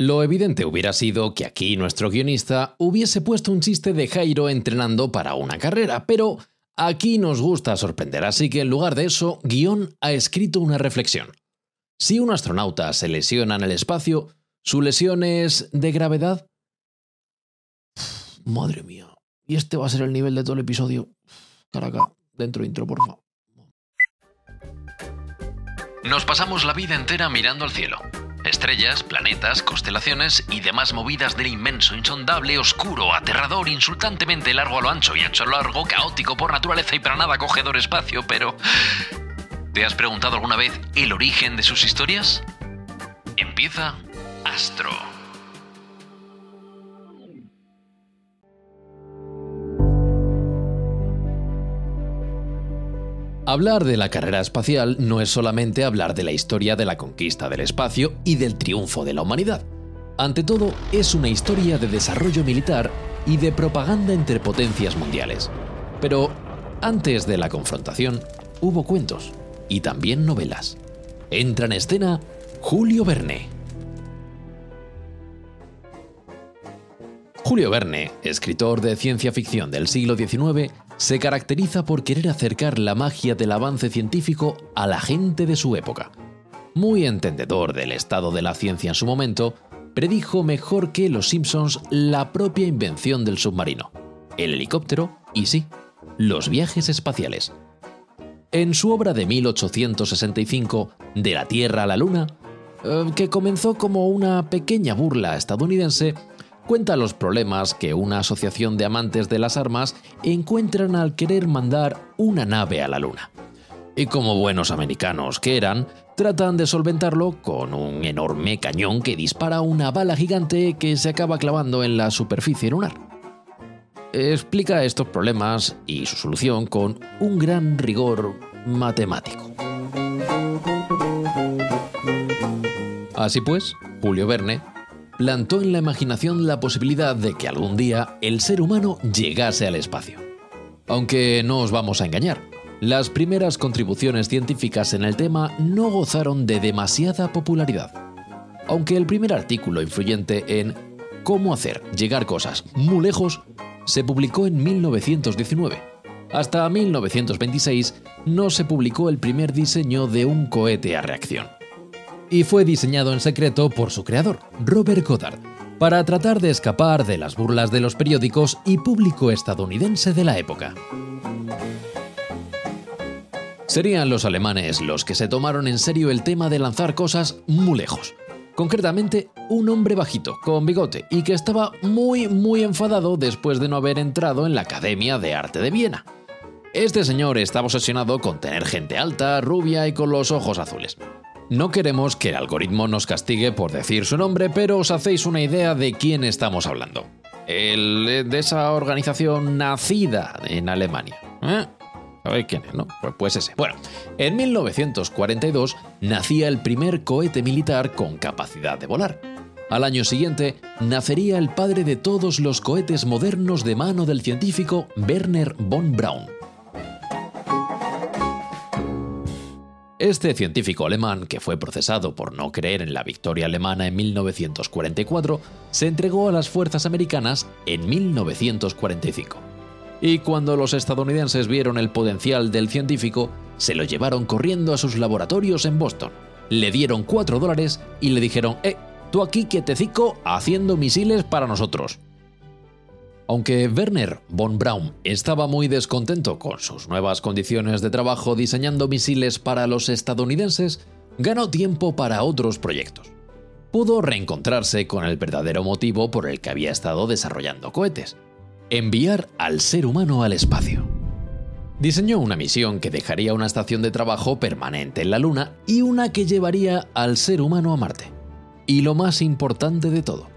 Lo evidente hubiera sido que aquí nuestro guionista hubiese puesto un chiste de Jairo entrenando para una carrera, pero aquí nos gusta sorprender, así que en lugar de eso, guion ha escrito una reflexión. Si un astronauta se lesiona en el espacio, ¿su lesión es de gravedad? Madre mía. Y este va a ser el nivel de todo el episodio. Caraca, dentro intro, por favor. Nos pasamos la vida entera mirando al cielo. Estrellas, planetas, constelaciones y demás movidas del inmenso, insondable, oscuro, aterrador, insultantemente largo a lo ancho y ancho a lo largo, caótico por naturaleza y para nada acogedor espacio, pero... ¿Te has preguntado alguna vez el origen de sus historias? Empieza Astro. Hablar de la carrera espacial no es solamente hablar de la historia de la conquista del espacio y del triunfo de la humanidad. Ante todo, es una historia de desarrollo militar y de propaganda entre potencias mundiales. Pero antes de la confrontación, hubo cuentos y también novelas. Entra en escena Julio Verne. Julio Verne, escritor de ciencia ficción del siglo XIX, se caracteriza por querer acercar la magia del avance científico a la gente de su época. Muy entendedor del estado de la ciencia en su momento, predijo mejor que los Simpsons la propia invención del submarino, el helicóptero y sí, los viajes espaciales. En su obra de 1865, De la Tierra a la Luna, eh, que comenzó como una pequeña burla estadounidense, cuenta los problemas que una asociación de amantes de las armas encuentran al querer mandar una nave a la Luna. Y como buenos americanos que eran, tratan de solventarlo con un enorme cañón que dispara una bala gigante que se acaba clavando en la superficie lunar. Explica estos problemas y su solución con un gran rigor matemático. Así pues, Julio Verne plantó en la imaginación la posibilidad de que algún día el ser humano llegase al espacio. Aunque no os vamos a engañar, las primeras contribuciones científicas en el tema no gozaron de demasiada popularidad. Aunque el primer artículo influyente en cómo hacer llegar cosas muy lejos se publicó en 1919. Hasta 1926 no se publicó el primer diseño de un cohete a reacción y fue diseñado en secreto por su creador, Robert Goddard, para tratar de escapar de las burlas de los periódicos y público estadounidense de la época. Serían los alemanes los que se tomaron en serio el tema de lanzar cosas muy lejos. Concretamente, un hombre bajito, con bigote, y que estaba muy, muy enfadado después de no haber entrado en la Academia de Arte de Viena. Este señor estaba obsesionado con tener gente alta, rubia y con los ojos azules. No queremos que el algoritmo nos castigue por decir su nombre, pero os hacéis una idea de quién estamos hablando. El eh, de esa organización nacida en Alemania. ¿Eh? ¿Sabéis quién es, no? Pues, pues ese. Bueno, en 1942 nacía el primer cohete militar con capacidad de volar. Al año siguiente nacería el padre de todos los cohetes modernos de mano del científico Werner von Braun. Este científico alemán, que fue procesado por no creer en la victoria alemana en 1944, se entregó a las fuerzas americanas en 1945. Y cuando los estadounidenses vieron el potencial del científico, se lo llevaron corriendo a sus laboratorios en Boston. Le dieron 4 dólares y le dijeron, eh, tú aquí que te cico haciendo misiles para nosotros. Aunque Werner von Braun estaba muy descontento con sus nuevas condiciones de trabajo diseñando misiles para los estadounidenses, ganó tiempo para otros proyectos. Pudo reencontrarse con el verdadero motivo por el que había estado desarrollando cohetes, enviar al ser humano al espacio. Diseñó una misión que dejaría una estación de trabajo permanente en la Luna y una que llevaría al ser humano a Marte. Y lo más importante de todo,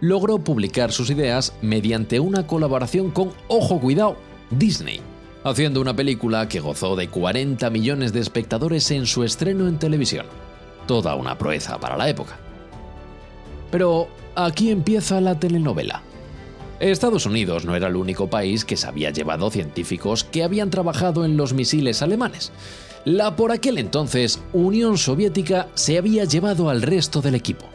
logró publicar sus ideas mediante una colaboración con, ojo cuidado, Disney, haciendo una película que gozó de 40 millones de espectadores en su estreno en televisión. Toda una proeza para la época. Pero aquí empieza la telenovela. Estados Unidos no era el único país que se había llevado científicos que habían trabajado en los misiles alemanes. La por aquel entonces Unión Soviética se había llevado al resto del equipo.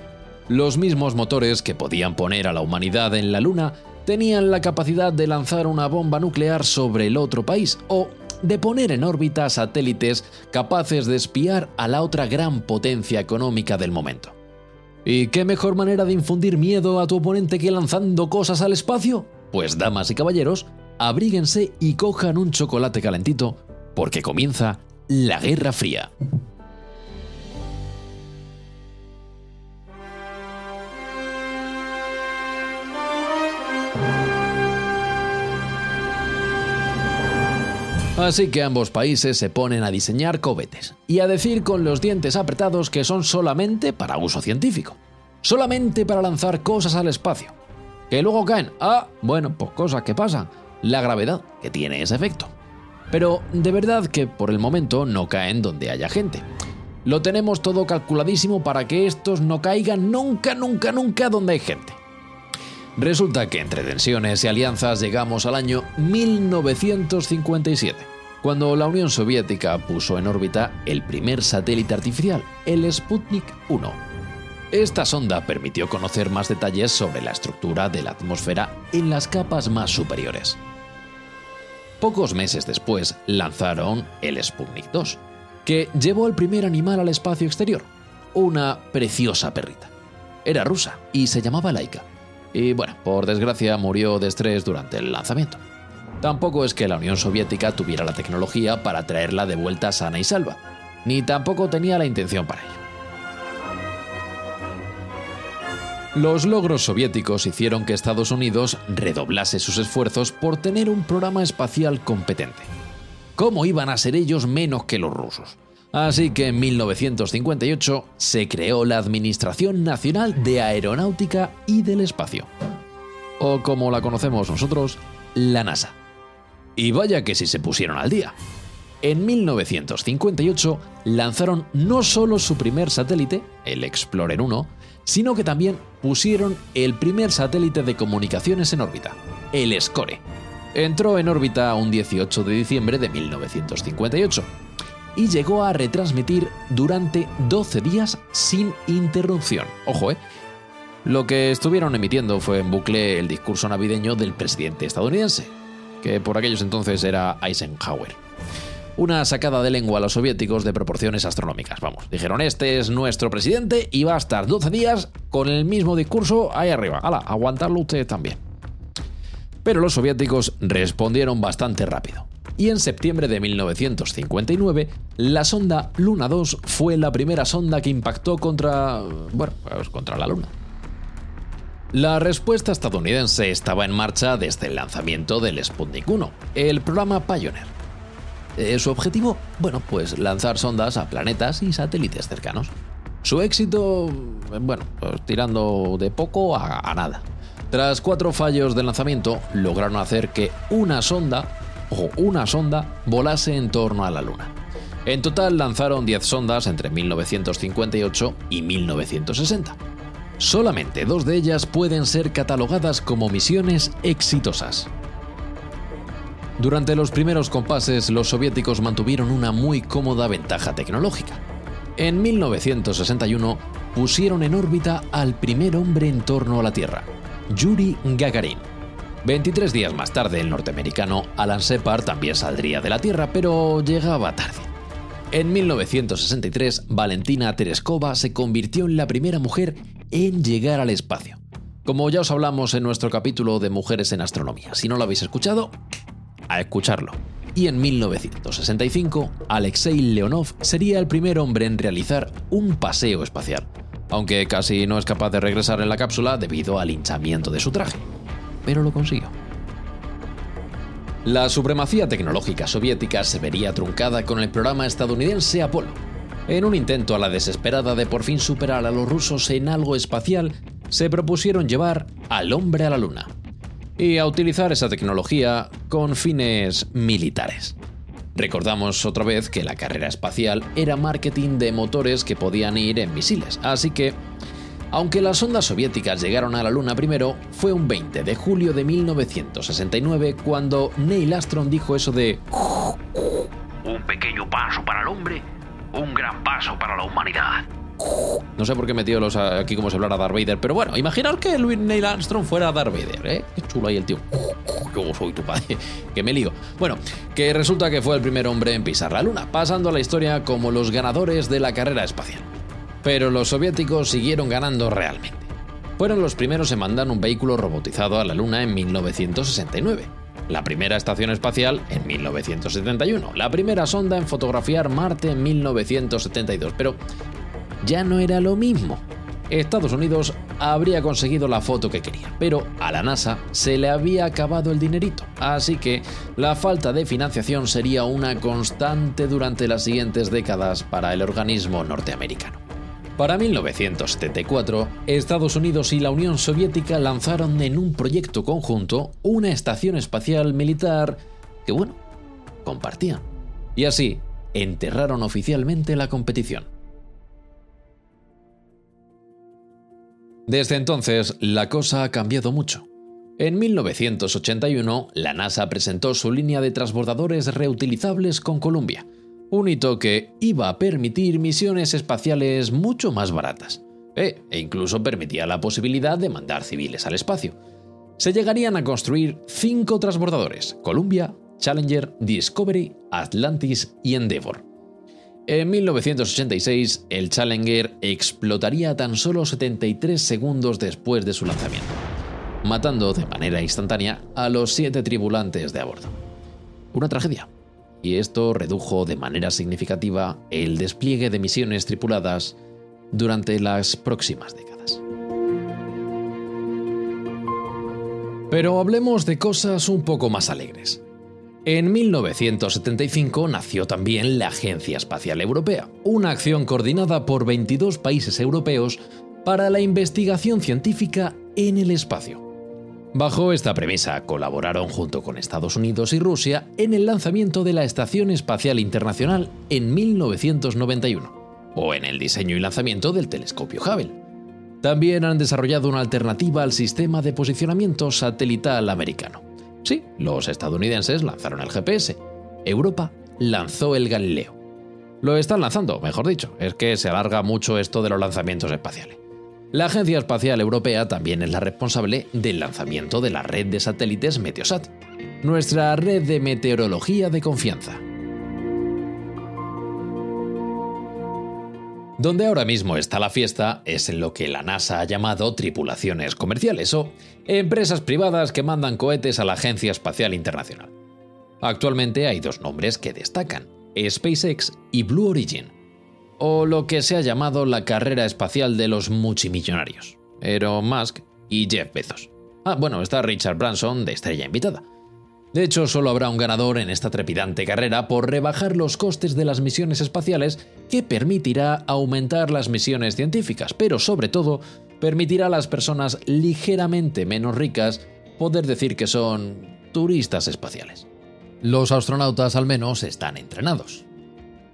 Los mismos motores que podían poner a la humanidad en la Luna tenían la capacidad de lanzar una bomba nuclear sobre el otro país o de poner en órbita satélites capaces de espiar a la otra gran potencia económica del momento. ¿Y qué mejor manera de infundir miedo a tu oponente que lanzando cosas al espacio? Pues damas y caballeros, abríguense y cojan un chocolate calentito, porque comienza la Guerra Fría. Así que ambos países se ponen a diseñar cohetes y a decir con los dientes apretados que son solamente para uso científico, solamente para lanzar cosas al espacio. Que luego caen, ah, bueno, pues cosas que pasan, la gravedad que tiene ese efecto. Pero de verdad que por el momento no caen donde haya gente. Lo tenemos todo calculadísimo para que estos no caigan nunca, nunca, nunca donde hay gente. Resulta que entre tensiones y alianzas llegamos al año 1957, cuando la Unión Soviética puso en órbita el primer satélite artificial, el Sputnik 1. Esta sonda permitió conocer más detalles sobre la estructura de la atmósfera en las capas más superiores. Pocos meses después lanzaron el Sputnik 2, que llevó el primer animal al espacio exterior, una preciosa perrita. Era rusa y se llamaba Laika y bueno, por desgracia murió de estrés durante el lanzamiento. Tampoco es que la Unión Soviética tuviera la tecnología para traerla de vuelta sana y salva, ni tampoco tenía la intención para ello. Los logros soviéticos hicieron que Estados Unidos redoblase sus esfuerzos por tener un programa espacial competente. ¿Cómo iban a ser ellos menos que los rusos? Así que en 1958 se creó la Administración Nacional de Aeronáutica y del Espacio, o como la conocemos nosotros, la NASA. Y vaya que si se pusieron al día. En 1958 lanzaron no solo su primer satélite, el Explorer 1, sino que también pusieron el primer satélite de comunicaciones en órbita, el SCORE. Entró en órbita un 18 de diciembre de 1958 y llegó a retransmitir durante 12 días sin interrupción. Ojo, ¿eh? Lo que estuvieron emitiendo fue en bucle el discurso navideño del presidente estadounidense, que por aquellos entonces era Eisenhower. Una sacada de lengua a los soviéticos de proporciones astronómicas, vamos. Dijeron, este es nuestro presidente y va a estar 12 días con el mismo discurso ahí arriba. Hala, aguantarlo usted también. Pero los soviéticos respondieron bastante rápido y en septiembre de 1959 la sonda Luna 2 fue la primera sonda que impactó contra, bueno, pues contra la Luna. La respuesta estadounidense estaba en marcha desde el lanzamiento del Sputnik 1, el programa Pioneer. Eh, su objetivo, bueno, pues lanzar sondas a planetas y satélites cercanos. Su éxito, bueno, pues tirando de poco a, a nada. Tras cuatro fallos de lanzamiento, lograron hacer que una sonda una sonda volase en torno a la Luna. En total lanzaron 10 sondas entre 1958 y 1960. Solamente dos de ellas pueden ser catalogadas como misiones exitosas. Durante los primeros compases, los soviéticos mantuvieron una muy cómoda ventaja tecnológica. En 1961 pusieron en órbita al primer hombre en torno a la Tierra, Yuri Gagarin 23 días más tarde, el norteamericano Alan Shepard también saldría de la Tierra, pero llegaba tarde. En 1963, Valentina Tereskova se convirtió en la primera mujer en llegar al espacio. Como ya os hablamos en nuestro capítulo de Mujeres en Astronomía, si no lo habéis escuchado, a escucharlo. Y en 1965, Alexei Leonov sería el primer hombre en realizar un paseo espacial, aunque casi no es capaz de regresar en la cápsula debido al hinchamiento de su traje pero lo consiguió. La supremacía tecnológica soviética se vería truncada con el programa estadounidense Apolo. En un intento a la desesperada de por fin superar a los rusos en algo espacial, se propusieron llevar al hombre a la Luna y a utilizar esa tecnología con fines militares. Recordamos otra vez que la carrera espacial era marketing de motores que podían ir en misiles, así que aunque las ondas soviéticas llegaron a la Luna primero, fue un 20 de julio de 1969 cuando Neil Armstrong dijo eso de un pequeño paso para el hombre, un gran paso para la humanidad. No sé por qué metido los aquí como se hablara Darth Vader, pero bueno, imaginar que Louis Neil Armstrong fuera Darth Vader, ¿eh? Qué chulo ahí el tío. Yo soy tu padre, que me lío. Bueno, que resulta que fue el primer hombre en pisar la luna, pasando a la historia como los ganadores de la carrera espacial. Pero los soviéticos siguieron ganando realmente. Fueron los primeros en mandar un vehículo robotizado a la luna en 1969 la primera estación espacial en 1971, la primera sonda en fotografiar Marte en 1972, pero ya no era lo mismo. Estados Unidos habría conseguido la foto que quería, pero a la NASA se le había acabado el dinerito, así que la falta de financiación sería una constante durante las siguientes décadas para el organismo norteamericano. Para 1974, Estados Unidos y la Unión Soviética lanzaron en un proyecto conjunto una estación espacial militar que, bueno, compartían. Y así, enterraron oficialmente la competición. Desde entonces, la cosa ha cambiado mucho. En 1981, la NASA presentó su línea de transbordadores reutilizables con Columbia, un hito que iba a permitir misiones espaciales mucho más baratas, eh, e incluso permitía la posibilidad de mandar civiles al espacio. Se llegarían a construir cinco transbordadores, Columbia, Challenger, Discovery, Atlantis y Endeavour. En 1986, el Challenger explotaría tan solo 73 segundos después de su lanzamiento, matando de manera instantánea a los siete tripulantes de a bordo. Una tragedia, y esto redujo de manera significativa el despliegue de misiones tripuladas durante las próximas décadas. Pero hablemos de cosas un poco más alegres. En 1975 nació también la Agencia Espacial Europea, una acción coordinada por 22 países europeos para la investigación científica en el espacio. Bajo esta premisa, colaboraron junto con Estados Unidos y Rusia en el lanzamiento de la Estación Espacial Internacional en 1991, o en el diseño y lanzamiento del telescopio Hubble. También han desarrollado una alternativa al sistema de posicionamiento satelital americano. Sí, los estadounidenses lanzaron el GPS. Europa lanzó el Galileo. Lo están lanzando, mejor dicho, es que se alarga mucho esto de los lanzamientos espaciales. La Agencia Espacial Europea también es la responsable del lanzamiento de la red de satélites Meteosat, nuestra red de meteorología de confianza. Donde ahora mismo está la fiesta es en lo que la NASA ha llamado tripulaciones comerciales o empresas privadas que mandan cohetes a la Agencia Espacial Internacional. Actualmente hay dos nombres que destacan, SpaceX y Blue Origin o lo que se ha llamado la carrera espacial de los multimillonarios, Elon Musk y Jeff Bezos. Ah, bueno, está Richard Branson de estrella invitada. De hecho, solo habrá un ganador en esta trepidante carrera por rebajar los costes de las misiones espaciales que permitirá aumentar las misiones científicas, pero sobre todo permitirá a las personas ligeramente menos ricas poder decir que son turistas espaciales. Los astronautas al menos están entrenados.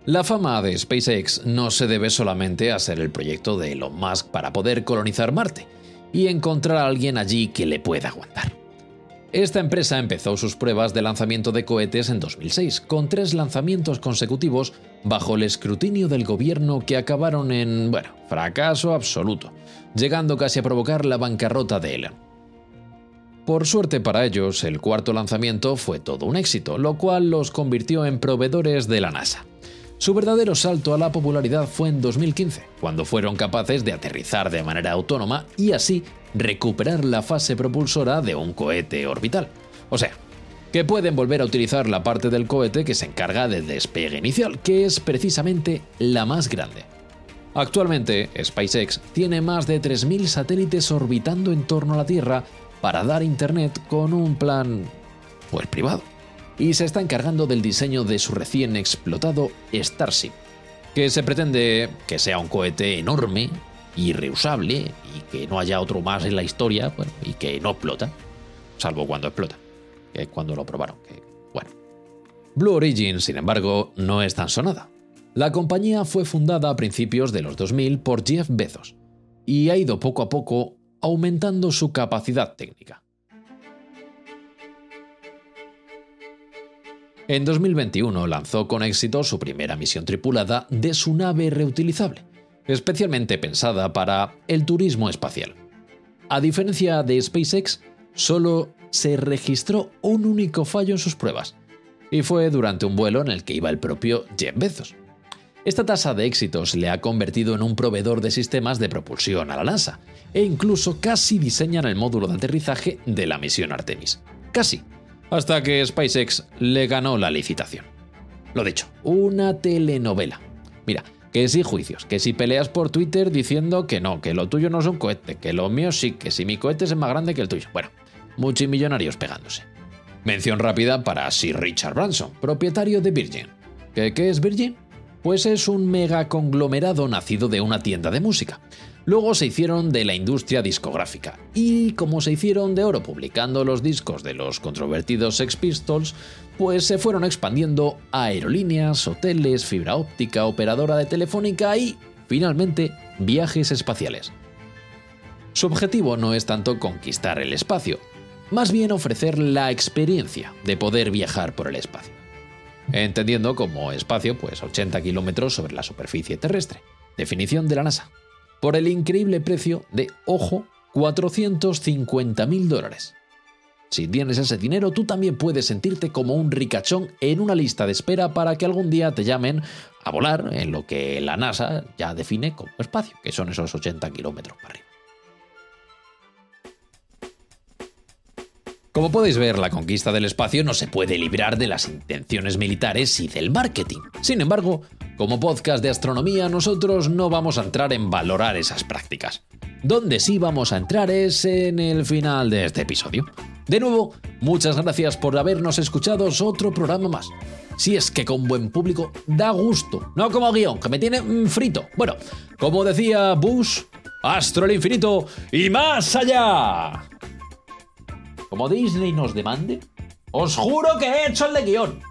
La fama de SpaceX no se debe solamente a ser el proyecto de Elon Musk para poder colonizar Marte y encontrar a alguien allí que le pueda aguantar. Esta empresa empezó sus pruebas de lanzamiento de cohetes en 2006, con tres lanzamientos consecutivos bajo el escrutinio del gobierno que acabaron en, bueno, fracaso absoluto, llegando casi a provocar la bancarrota de Elon. Por suerte para ellos, el cuarto lanzamiento fue todo un éxito, lo cual los convirtió en proveedores de la NASA. Su verdadero salto a la popularidad fue en 2015, cuando fueron capaces de aterrizar de manera autónoma y así recuperar la fase propulsora de un cohete orbital. O sea, que pueden volver a utilizar la parte del cohete que se encarga del despegue inicial, que es precisamente la más grande. Actualmente, SpaceX tiene más de 3.000 satélites orbitando en torno a la Tierra para dar Internet con un plan, pues privado y se está encargando del diseño de su recién explotado Starship, que se pretende que sea un cohete enorme y reusable y que no haya otro más en la historia y que no explota, salvo cuando explota, que es cuando lo probaron. Bueno. Blue Origin, sin embargo, no es tan sonada. La compañía fue fundada a principios de los 2000 por Jeff Bezos y ha ido poco a poco aumentando su capacidad técnica. En 2021 lanzó con éxito su primera misión tripulada de su nave reutilizable, especialmente pensada para el turismo espacial. A diferencia de SpaceX, solo se registró un único fallo en sus pruebas, y fue durante un vuelo en el que iba el propio Jeff Bezos. Esta tasa de éxitos le ha convertido en un proveedor de sistemas de propulsión a la NASA, e incluso casi diseñan el módulo de aterrizaje de la misión Artemis. Casi, hasta que SpaceX le ganó la licitación. Lo dicho, una telenovela. Mira, que si juicios, que si peleas por Twitter diciendo que no, que lo tuyo no es un cohete, que lo mío sí, que si mi cohete es más grande que el tuyo. Bueno, multimillonarios pegándose. Mención rápida para Sir Richard Branson, propietario de Virgin. ¿Qué, qué es Virgin? Pues es un mega conglomerado nacido de una tienda de música. Luego se hicieron de la industria discográfica y como se hicieron de oro publicando los discos de los controvertidos Sex Pistols, pues se fueron expandiendo a aerolíneas, hoteles, fibra óptica, operadora de telefónica y, finalmente, viajes espaciales. Su objetivo no es tanto conquistar el espacio, más bien ofrecer la experiencia de poder viajar por el espacio. Entendiendo como espacio, pues 80 kilómetros sobre la superficie terrestre. Definición de la NASA. Por el increíble precio de, ojo, 450 mil dólares. Si tienes ese dinero, tú también puedes sentirte como un ricachón en una lista de espera para que algún día te llamen a volar en lo que la NASA ya define como espacio, que son esos 80 kilómetros para arriba. Como podéis ver, la conquista del espacio no se puede librar de las intenciones militares y del marketing. Sin embargo, como podcast de astronomía, nosotros no vamos a entrar en valorar esas prácticas. Donde sí vamos a entrar es en el final de este episodio. De nuevo, muchas gracias por habernos escuchado otro programa más. Si es que con buen público da gusto, no como guion, que me tiene mm, frito. Bueno, como decía Bush, Astro al infinito y más allá. Como Disney nos demande, os juro que he hecho el de guion.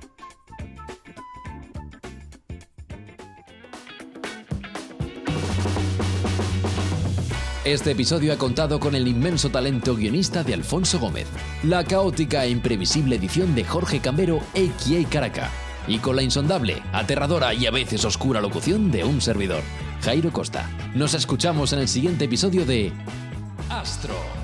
Este episodio ha contado con el inmenso talento guionista de Alfonso Gómez, la caótica e imprevisible edición de Jorge Cambero, a.k.a. Caraca, y con la insondable, aterradora y a veces oscura locución de un servidor, Jairo Costa. Nos escuchamos en el siguiente episodio de Astro.